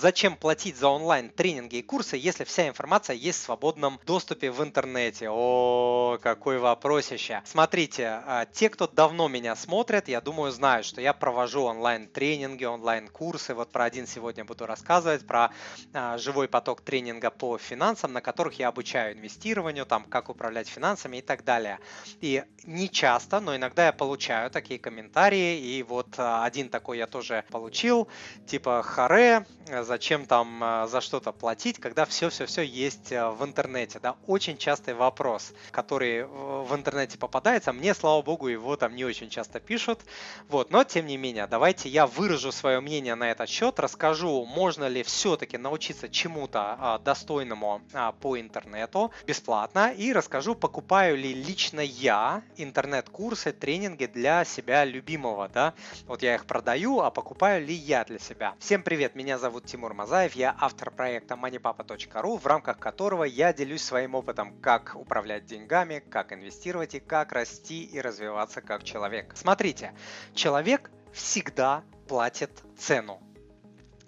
Зачем платить за онлайн-тренинги и курсы, если вся информация есть в свободном доступе в интернете? О, какой вопросище. Смотрите, а, те, кто давно меня смотрят, я думаю, знают, что я провожу онлайн-тренинги, онлайн-курсы. Вот про один сегодня буду рассказывать, про а, живой поток тренинга по финансам, на которых я обучаю инвестированию, там, как управлять финансами и так далее. И не часто, но иногда я получаю такие комментарии, и вот а, один такой я тоже получил, типа, харе, зачем там э, за что-то платить, когда все-все-все есть э, в интернете, да, очень частый вопрос, который в интернете попадается, мне, слава богу, его там не очень часто пишут, вот, но тем не менее, давайте я выражу свое мнение на этот счет, расскажу, можно ли все-таки научиться чему-то а, достойному а, по интернету бесплатно и расскажу, покупаю ли лично я интернет-курсы, тренинги для себя любимого, да, вот я их продаю, а покупаю ли я для себя. Всем привет, меня зовут Тимур Тимур Мазаев, я автор проекта moneypapa.ru, в рамках которого я делюсь своим опытом, как управлять деньгами, как инвестировать и как расти и развиваться как человек. Смотрите, человек всегда платит цену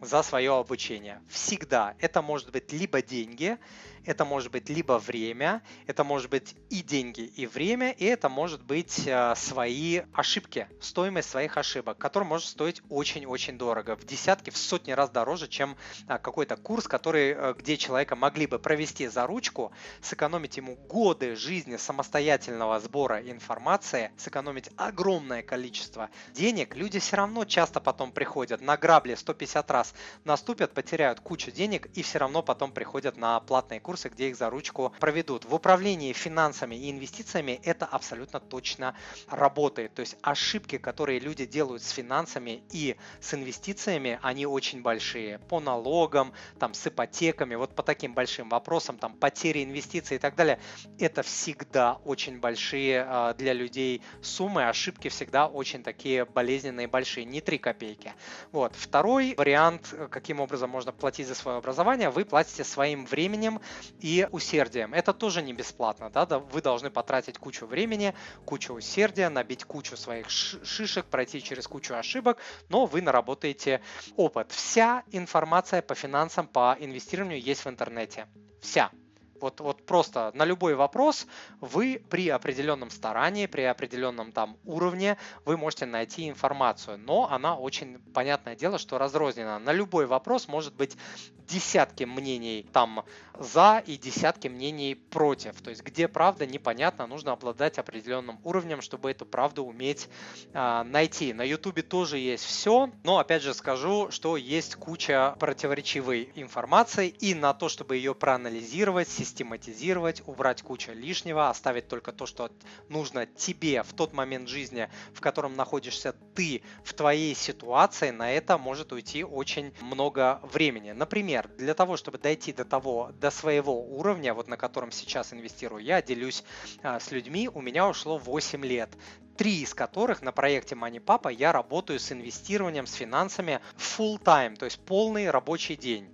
за свое обучение. Всегда. Это может быть либо деньги, это может быть либо время, это может быть и деньги, и время, и это может быть э, свои ошибки, стоимость своих ошибок, который может стоить очень-очень дорого, в десятки, в сотни раз дороже, чем э, какой-то курс, который, э, где человека могли бы провести за ручку, сэкономить ему годы жизни самостоятельного сбора информации, сэкономить огромное количество денег, люди все равно часто потом приходят на грабли 150 раз, наступят, потеряют кучу денег и все равно потом приходят на платные курсы курсы, где их за ручку проведут. В управлении финансами и инвестициями это абсолютно точно работает. То есть ошибки, которые люди делают с финансами и с инвестициями, они очень большие. По налогам, там, с ипотеками, вот по таким большим вопросам, там, потери инвестиций и так далее, это всегда очень большие э, для людей суммы, ошибки всегда очень такие болезненные большие, не 3 копейки. Вот. Второй вариант, каким образом можно платить за свое образование, вы платите своим временем, и усердием. Это тоже не бесплатно, да, вы должны потратить кучу времени, кучу усердия, набить кучу своих шишек, пройти через кучу ошибок, но вы наработаете опыт. Вся информация по финансам, по инвестированию есть в интернете. Вся. Вот, вот просто на любой вопрос вы при определенном старании, при определенном там уровне вы можете найти информацию, но она очень, понятное дело, что разрознена. На любой вопрос может быть десятки мнений там за и десятки мнений против. То есть где правда непонятно, нужно обладать определенным уровнем, чтобы эту правду уметь э, найти. На ютубе тоже есть все, но опять же скажу, что есть куча противоречивой информации и на то, чтобы ее проанализировать, систематизировать, убрать кучу лишнего, оставить только то, что нужно тебе в тот момент жизни, в котором находишься ты в твоей ситуации, на это может уйти очень много времени. Например, для того, чтобы дойти до того, до своего уровня, вот на котором сейчас инвестирую, я делюсь а, с людьми, у меня ушло 8 лет три из которых на проекте Money Papa я работаю с инвестированием, с финансами full time, то есть полный рабочий день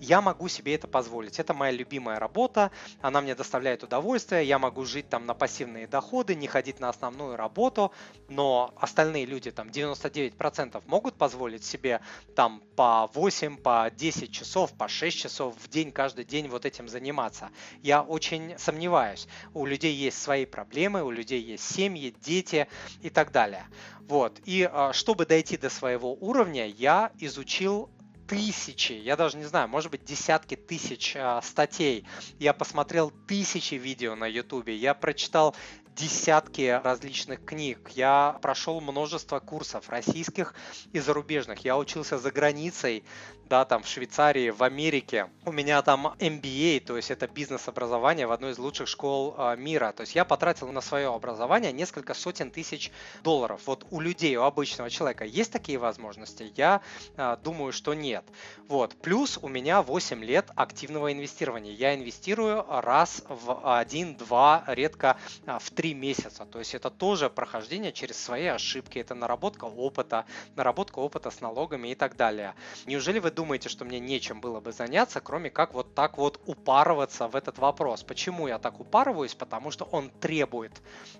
я могу себе это позволить. Это моя любимая работа, она мне доставляет удовольствие, я могу жить там на пассивные доходы, не ходить на основную работу, но остальные люди, там 99% могут позволить себе там по 8, по 10 часов, по 6 часов в день, каждый день вот этим заниматься. Я очень сомневаюсь. У людей есть свои проблемы, у людей есть семьи, дети и так далее. Вот. И а, чтобы дойти до своего уровня, я изучил тысячи, я даже не знаю, может быть десятки тысяч э, статей. Я посмотрел тысячи видео на YouTube, я прочитал десятки различных книг. Я прошел множество курсов российских и зарубежных. Я учился за границей, да, там в Швейцарии, в Америке. У меня там MBA, то есть это бизнес-образование в одной из лучших школ э, мира. То есть я потратил на свое образование несколько сотен тысяч долларов. Вот у людей, у обычного человека есть такие возможности? Я э, думаю, что нет. Вот. Плюс у меня 8 лет активного инвестирования. Я инвестирую раз в 1, 2, редко в 3 2-3 месяца. То есть это тоже прохождение через свои ошибки, это наработка опыта, наработка опыта с налогами и так далее. Неужели вы думаете, что мне нечем было бы заняться, кроме как вот так вот упарываться в этот вопрос? Почему я так упарываюсь? Потому что он требует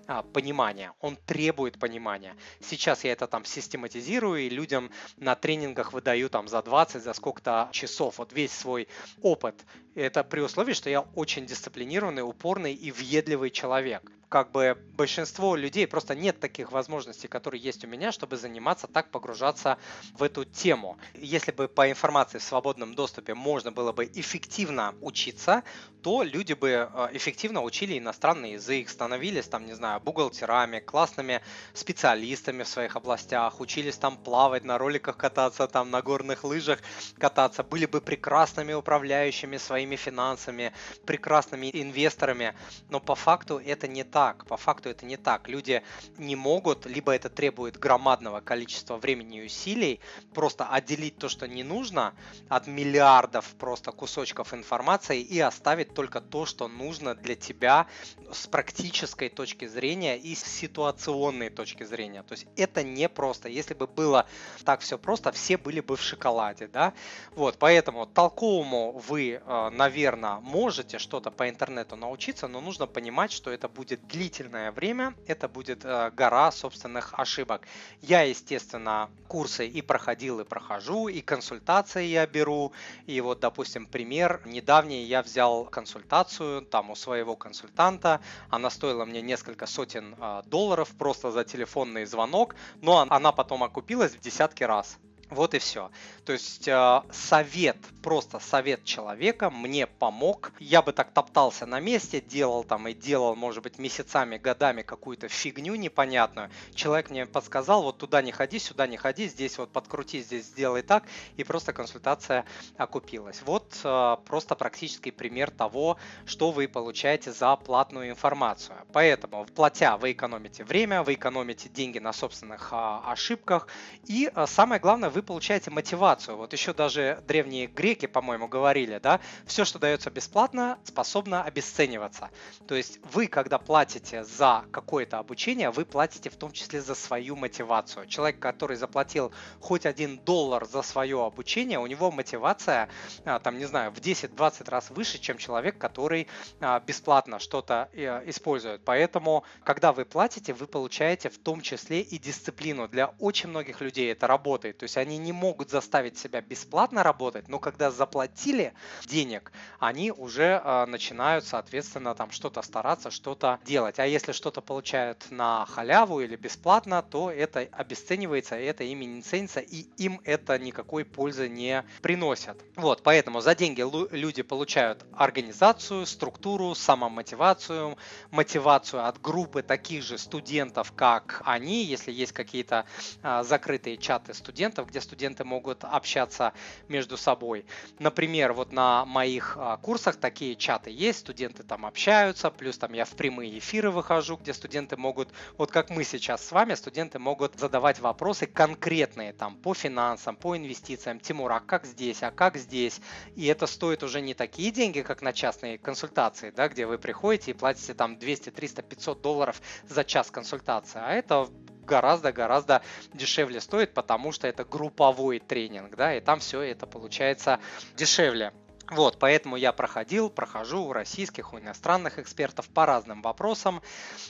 а, понимания, он требует понимания. Сейчас я это там систематизирую и людям на тренингах выдаю там за 20, за сколько-то часов. Вот весь свой опыт. Это при условии, что я очень дисциплинированный, упорный и въедливый человек как бы большинство людей просто нет таких возможностей, которые есть у меня, чтобы заниматься так, погружаться в эту тему. Если бы по информации в свободном доступе можно было бы эффективно учиться, то люди бы э, эффективно учили иностранный язык, становились там, не знаю, бухгалтерами, классными специалистами в своих областях, учились там плавать, на роликах кататься, там на горных лыжах кататься, были бы прекрасными управляющими своими финансами, прекрасными инвесторами, но по факту это не так так. По факту это не так. Люди не могут, либо это требует громадного количества времени и усилий, просто отделить то, что не нужно, от миллиардов просто кусочков информации и оставить только то, что нужно для тебя с практической точки зрения и с ситуационной точки зрения. То есть это не просто. Если бы было так все просто, все были бы в шоколаде, да? Вот, поэтому толковому вы, э, наверное, можете что-то по интернету научиться, но нужно понимать, что это будет длительное время это будет э, гора собственных ошибок. Я, естественно, курсы и проходил, и прохожу, и консультации я беру. И вот, допустим, пример. Недавний я взял консультацию там у своего консультанта. Она стоила мне несколько сотен э, долларов просто за телефонный звонок, но она потом окупилась в десятки раз. Вот и все. То есть э, совет, просто совет человека мне помог. Я бы так топтался на месте, делал там и делал, может быть, месяцами, годами какую-то фигню непонятную. Человек мне подсказал, вот туда не ходи, сюда не ходи, здесь вот подкрути, здесь сделай так, и просто консультация окупилась. Вот э, просто практический пример того, что вы получаете за платную информацию. Поэтому, платя, вы экономите время, вы экономите деньги на собственных э, ошибках, и э, самое главное, вы получаете мотивацию. Вот еще даже древние греки, по-моему, говорили, да, все, что дается бесплатно, способно обесцениваться. То есть вы, когда платите за какое-то обучение, вы платите в том числе за свою мотивацию. Человек, который заплатил хоть один доллар за свое обучение, у него мотивация, а, там, не знаю, в 10-20 раз выше, чем человек, который а, бесплатно что-то э, использует. Поэтому, когда вы платите, вы получаете в том числе и дисциплину. Для очень многих людей это работает. То есть они они не могут заставить себя бесплатно работать, но когда заплатили денег, они уже э, начинают, соответственно, там что-то стараться, что-то делать. А если что-то получают на халяву или бесплатно, то это обесценивается, это ими не ценится, и им это никакой пользы не приносит. Вот, поэтому за деньги люди получают организацию, структуру, самомотивацию, мотивацию от группы таких же студентов, как они, если есть какие-то а, закрытые чаты студентов, где где студенты могут общаться между собой. Например, вот на моих а, курсах такие чаты есть, студенты там общаются, плюс там я в прямые эфиры выхожу, где студенты могут, вот как мы сейчас с вами, студенты могут задавать вопросы конкретные там по финансам, по инвестициям. Тимур, а как здесь, а как здесь? И это стоит уже не такие деньги, как на частные консультации, да, где вы приходите и платите там 200, 300, 500 долларов за час консультации, а это гораздо-гораздо дешевле стоит, потому что это групповой тренинг, да, и там все это получается дешевле. Вот, поэтому я проходил, прохожу у российских, у иностранных экспертов по разным вопросам,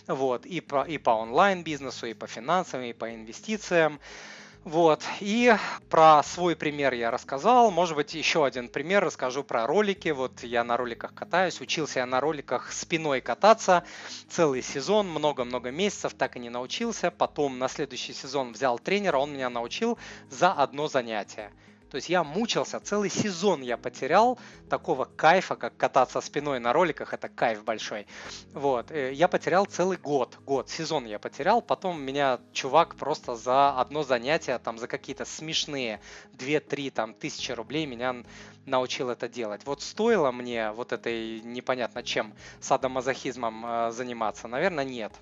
вот, и, по, и по онлайн-бизнесу, и по финансам, и по инвестициям. Вот, и про свой пример я рассказал. Может быть, еще один пример расскажу про ролики. Вот я на роликах катаюсь, учился я на роликах спиной кататься целый сезон, много-много месяцев, так и не научился. Потом на следующий сезон взял тренера, он меня научил за одно занятие. То есть я мучился, целый сезон я потерял такого кайфа, как кататься спиной на роликах, это кайф большой. Вот, э, я потерял целый год, год, сезон я потерял, потом меня чувак просто за одно занятие, там за какие-то смешные 2-3 там тысячи рублей меня научил это делать. Вот стоило мне вот этой непонятно чем садомазохизмом э, заниматься? Наверное, нет.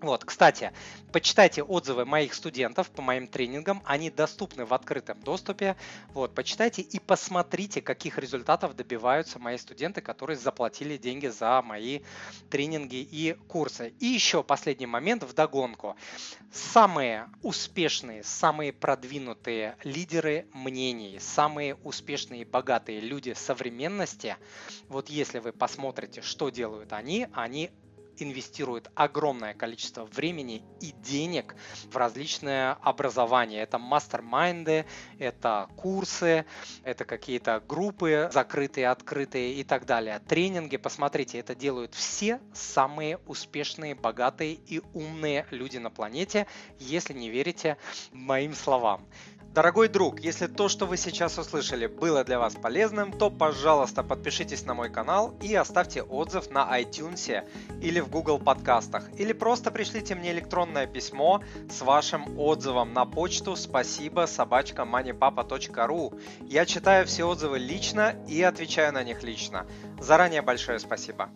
Вот, кстати, почитайте отзывы моих студентов по моим тренингам, они доступны в открытом доступе. Вот, почитайте и посмотрите, каких результатов добиваются мои студенты, которые заплатили деньги за мои тренинги и курсы. И еще последний момент в догонку. Самые успешные, самые продвинутые лидеры мнений, самые успешные и богатые люди современности, вот если вы посмотрите, что делают они, они инвестирует огромное количество времени и денег в различные образования. Это мастер-майнды, это курсы, это какие-то группы закрытые, открытые и так далее. Тренинги, посмотрите, это делают все самые успешные, богатые и умные люди на планете, если не верите моим словам. Дорогой друг, если то, что вы сейчас услышали, было для вас полезным, то, пожалуйста, подпишитесь на мой канал и оставьте отзыв на iTunes или в Google подкастах. Или просто пришлите мне электронное письмо с вашим отзывом на почту спасибо собачка moneypapa.ru. Я читаю все отзывы лично и отвечаю на них лично. Заранее большое спасибо.